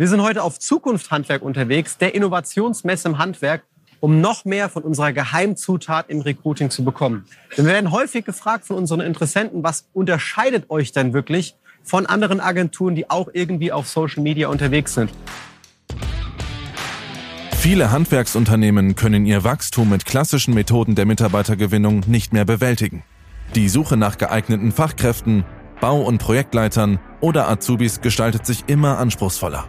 Wir sind heute auf Zukunft Handwerk unterwegs, der Innovationsmesse im Handwerk, um noch mehr von unserer Geheimzutat im Recruiting zu bekommen. Denn wir werden häufig gefragt von unseren Interessenten, was unterscheidet euch denn wirklich von anderen Agenturen, die auch irgendwie auf Social Media unterwegs sind? Viele Handwerksunternehmen können ihr Wachstum mit klassischen Methoden der Mitarbeitergewinnung nicht mehr bewältigen. Die Suche nach geeigneten Fachkräften, Bau- und Projektleitern oder Azubis gestaltet sich immer anspruchsvoller.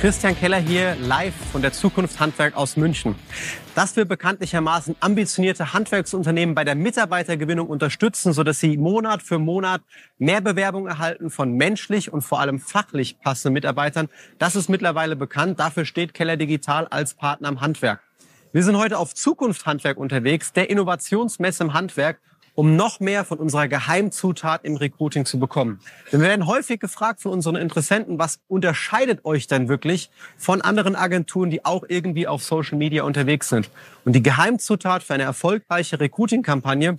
Christian Keller hier live von der Zukunft Handwerk aus München. Dass wir bekanntlichermaßen ambitionierte Handwerksunternehmen bei der Mitarbeitergewinnung unterstützen, sodass sie Monat für Monat mehr Bewerbungen erhalten von menschlich und vor allem fachlich passenden Mitarbeitern, das ist mittlerweile bekannt. Dafür steht Keller Digital als Partner im Handwerk. Wir sind heute auf Zukunft Handwerk unterwegs, der Innovationsmesse im Handwerk um noch mehr von unserer Geheimzutat im Recruiting zu bekommen. Denn wir werden häufig gefragt von unseren Interessenten, was unterscheidet euch denn wirklich von anderen Agenturen, die auch irgendwie auf Social Media unterwegs sind? Und die Geheimzutat für eine erfolgreiche Recruiting-Kampagne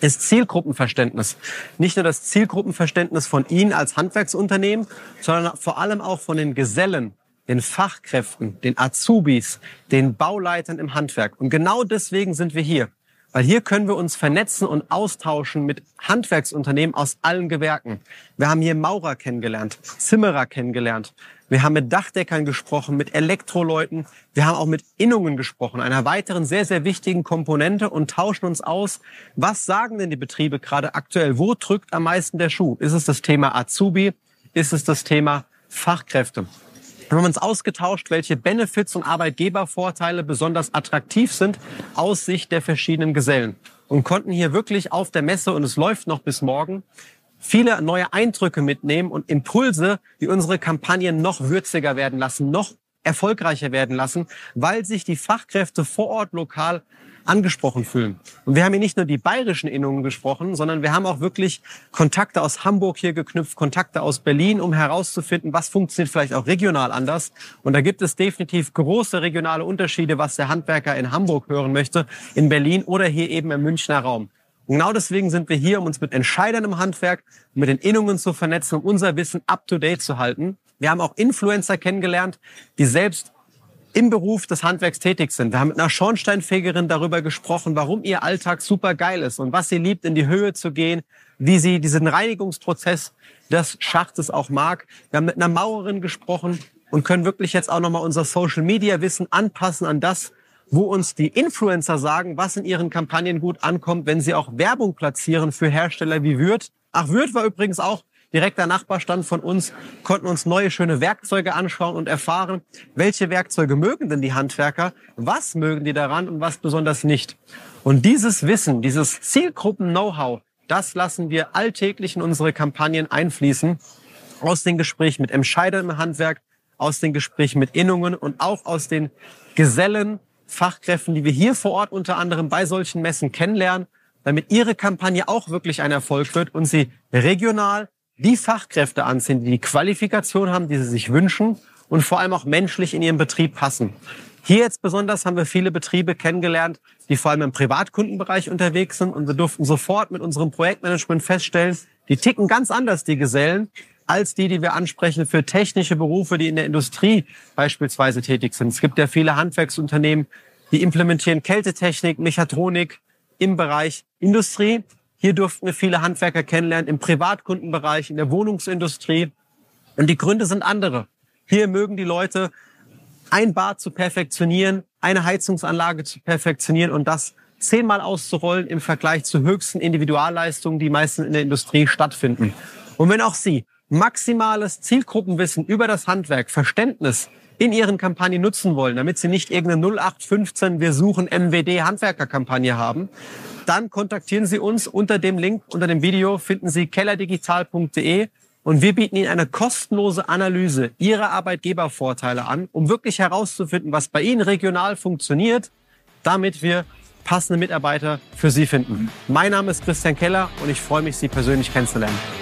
ist Zielgruppenverständnis. Nicht nur das Zielgruppenverständnis von Ihnen als Handwerksunternehmen, sondern vor allem auch von den Gesellen, den Fachkräften, den Azubis, den Bauleitern im Handwerk. Und genau deswegen sind wir hier. Weil hier können wir uns vernetzen und austauschen mit Handwerksunternehmen aus allen Gewerken. Wir haben hier Maurer kennengelernt, Zimmerer kennengelernt. Wir haben mit Dachdeckern gesprochen, mit Elektroleuten. Wir haben auch mit Innungen gesprochen, einer weiteren sehr, sehr wichtigen Komponente und tauschen uns aus. Was sagen denn die Betriebe gerade aktuell? Wo drückt am meisten der Schuh? Ist es das Thema Azubi? Ist es das Thema Fachkräfte? Wir haben uns ausgetauscht, welche Benefits und Arbeitgebervorteile besonders attraktiv sind aus Sicht der verschiedenen Gesellen und konnten hier wirklich auf der Messe, und es läuft noch bis morgen, viele neue Eindrücke mitnehmen und Impulse, die unsere Kampagnen noch würziger werden lassen, noch erfolgreicher werden lassen, weil sich die Fachkräfte vor Ort lokal angesprochen fühlen. Und wir haben hier nicht nur die bayerischen Innungen gesprochen, sondern wir haben auch wirklich Kontakte aus Hamburg hier geknüpft, Kontakte aus Berlin, um herauszufinden, was funktioniert vielleicht auch regional anders. Und da gibt es definitiv große regionale Unterschiede, was der Handwerker in Hamburg hören möchte, in Berlin oder hier eben im Münchner Raum. Und genau deswegen sind wir hier, um uns mit Entscheidern im Handwerk, mit den Innungen zu vernetzen, um unser Wissen up-to-date zu halten. Wir haben auch Influencer kennengelernt, die selbst im Beruf des Handwerks tätig sind. Wir haben mit einer Schornsteinfegerin darüber gesprochen, warum ihr Alltag super geil ist und was sie liebt, in die Höhe zu gehen, wie sie diesen Reinigungsprozess des Schachtes auch mag. Wir haben mit einer Maurerin gesprochen und können wirklich jetzt auch nochmal unser Social Media Wissen anpassen an das, wo uns die Influencer sagen, was in ihren Kampagnen gut ankommt, wenn sie auch Werbung platzieren für Hersteller wie Würth. Ach, Würth war übrigens auch direkter Nachbarstand von uns, konnten uns neue schöne Werkzeuge anschauen und erfahren, welche Werkzeuge mögen denn die Handwerker, was mögen die daran und was besonders nicht. Und dieses Wissen, dieses Zielgruppen-Know-how, das lassen wir alltäglich in unsere Kampagnen einfließen, aus den Gesprächen mit Entscheidern im Handwerk, aus den Gesprächen mit Innungen und auch aus den Gesellen, Fachkräften, die wir hier vor Ort unter anderem bei solchen Messen kennenlernen, damit ihre Kampagne auch wirklich ein Erfolg wird und sie regional, die Fachkräfte anziehen, die die Qualifikation haben, die sie sich wünschen und vor allem auch menschlich in ihren Betrieb passen. Hier jetzt besonders haben wir viele Betriebe kennengelernt, die vor allem im Privatkundenbereich unterwegs sind und wir durften sofort mit unserem Projektmanagement feststellen, die ticken ganz anders, die Gesellen, als die, die wir ansprechen für technische Berufe, die in der Industrie beispielsweise tätig sind. Es gibt ja viele Handwerksunternehmen, die implementieren Kältetechnik, Mechatronik im Bereich Industrie hier durften wir viele Handwerker kennenlernen im Privatkundenbereich, in der Wohnungsindustrie. Und die Gründe sind andere. Hier mögen die Leute ein Bad zu perfektionieren, eine Heizungsanlage zu perfektionieren und das zehnmal auszurollen im Vergleich zu höchsten Individualleistungen, die meistens in der Industrie stattfinden. Und wenn auch Sie maximales Zielgruppenwissen über das Handwerk, Verständnis in Ihren Kampagnen nutzen wollen, damit Sie nicht irgendeine 0815 Wir suchen MWD Handwerkerkampagne haben, dann kontaktieren Sie uns unter dem Link, unter dem Video finden Sie kellerdigital.de Und wir bieten Ihnen eine kostenlose Analyse Ihrer Arbeitgebervorteile an, um wirklich herauszufinden, was bei Ihnen regional funktioniert, damit wir passende Mitarbeiter für Sie finden. Mein Name ist Christian Keller und ich freue mich, Sie persönlich kennenzulernen.